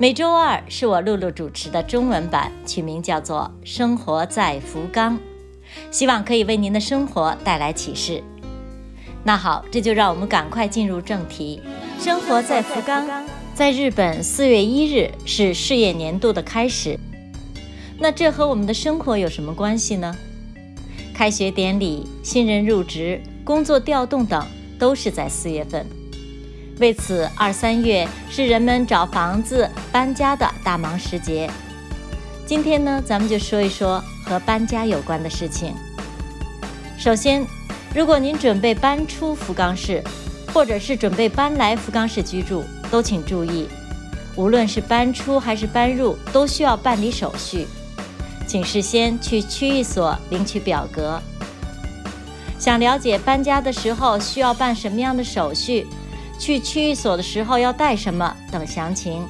每周二是我露露主持的中文版，取名叫做《生活在福冈》，希望可以为您的生活带来启示。那好，这就让我们赶快进入正题。生活在福冈，在日本四月一日是事业年度的开始。那这和我们的生活有什么关系呢？开学典礼、新人入职、工作调动等都是在四月份。为此，二三月是人们找房子、搬家的大忙时节。今天呢，咱们就说一说和搬家有关的事情。首先，如果您准备搬出福冈市，或者是准备搬来福冈市居住，都请注意，无论是搬出还是搬入，都需要办理手续，请事先去区域所领取表格。想了解搬家的时候需要办什么样的手续？去区域所的时候要带什么等详情，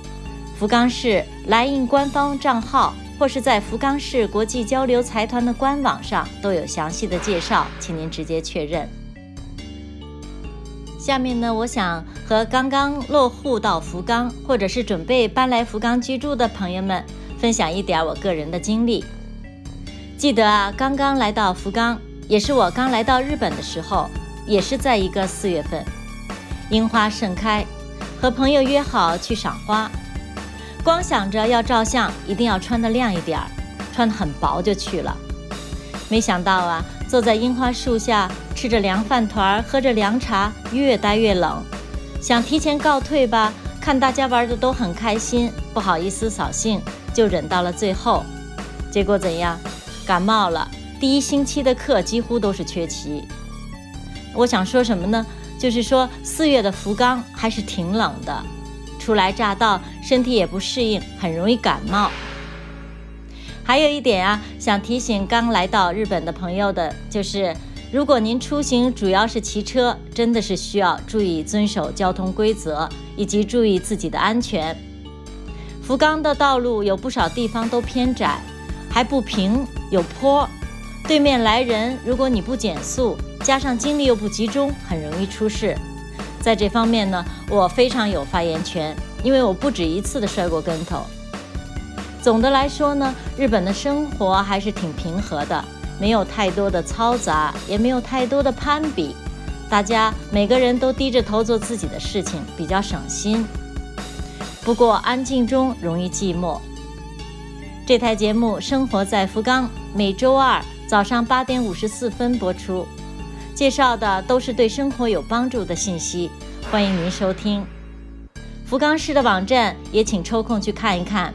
福冈市来印官方账号或是在福冈市国际交流财团的官网上都有详细的介绍，请您直接确认。下面呢，我想和刚刚落户到福冈或者是准备搬来福冈居住的朋友们分享一点我个人的经历。记得啊，刚刚来到福冈，也是我刚来到日本的时候，也是在一个四月份。樱花盛开，和朋友约好去赏花，光想着要照相，一定要穿得亮一点儿，穿得很薄就去了。没想到啊，坐在樱花树下，吃着凉饭团，喝着凉茶，越待越冷。想提前告退吧，看大家玩的都很开心，不好意思扫兴，就忍到了最后。结果怎样？感冒了，第一星期的课几乎都是缺席。我想说什么呢？就是说，四月的福冈还是挺冷的，初来乍到，身体也不适应，很容易感冒。还有一点啊，想提醒刚来到日本的朋友的，就是如果您出行主要是骑车，真的是需要注意遵守交通规则，以及注意自己的安全。福冈的道路有不少地方都偏窄，还不平，有坡。对面来人，如果你不减速，加上精力又不集中，很容易出事。在这方面呢，我非常有发言权，因为我不止一次的摔过跟头。总的来说呢，日本的生活还是挺平和的，没有太多的嘈杂，也没有太多的攀比，大家每个人都低着头做自己的事情，比较省心。不过安静中容易寂寞。这台节目《生活在福冈》，每周二。早上八点五十四分播出，介绍的都是对生活有帮助的信息，欢迎您收听。福冈市的网站也请抽空去看一看，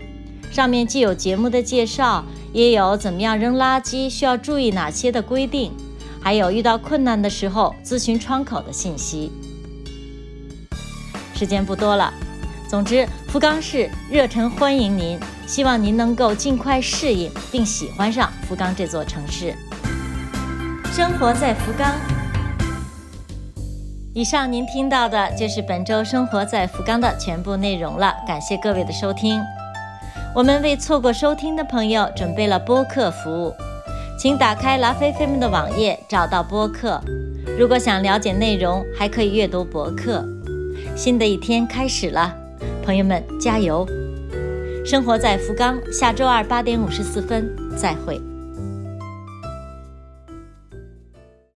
上面既有节目的介绍，也有怎么样扔垃圾需要注意哪些的规定，还有遇到困难的时候咨询窗口的信息。时间不多了，总之福冈市热忱欢迎您。希望您能够尽快适应并喜欢上福冈这座城市。生活在福冈。以上您听到的就是本周《生活在福冈》的全部内容了，感谢各位的收听。我们为错过收听的朋友准备了播客服务，请打开拉菲菲们的网页，找到播客。如果想了解内容，还可以阅读博客。新的一天开始了，朋友们加油！生活在福冈，下周二八点五十四分，再会。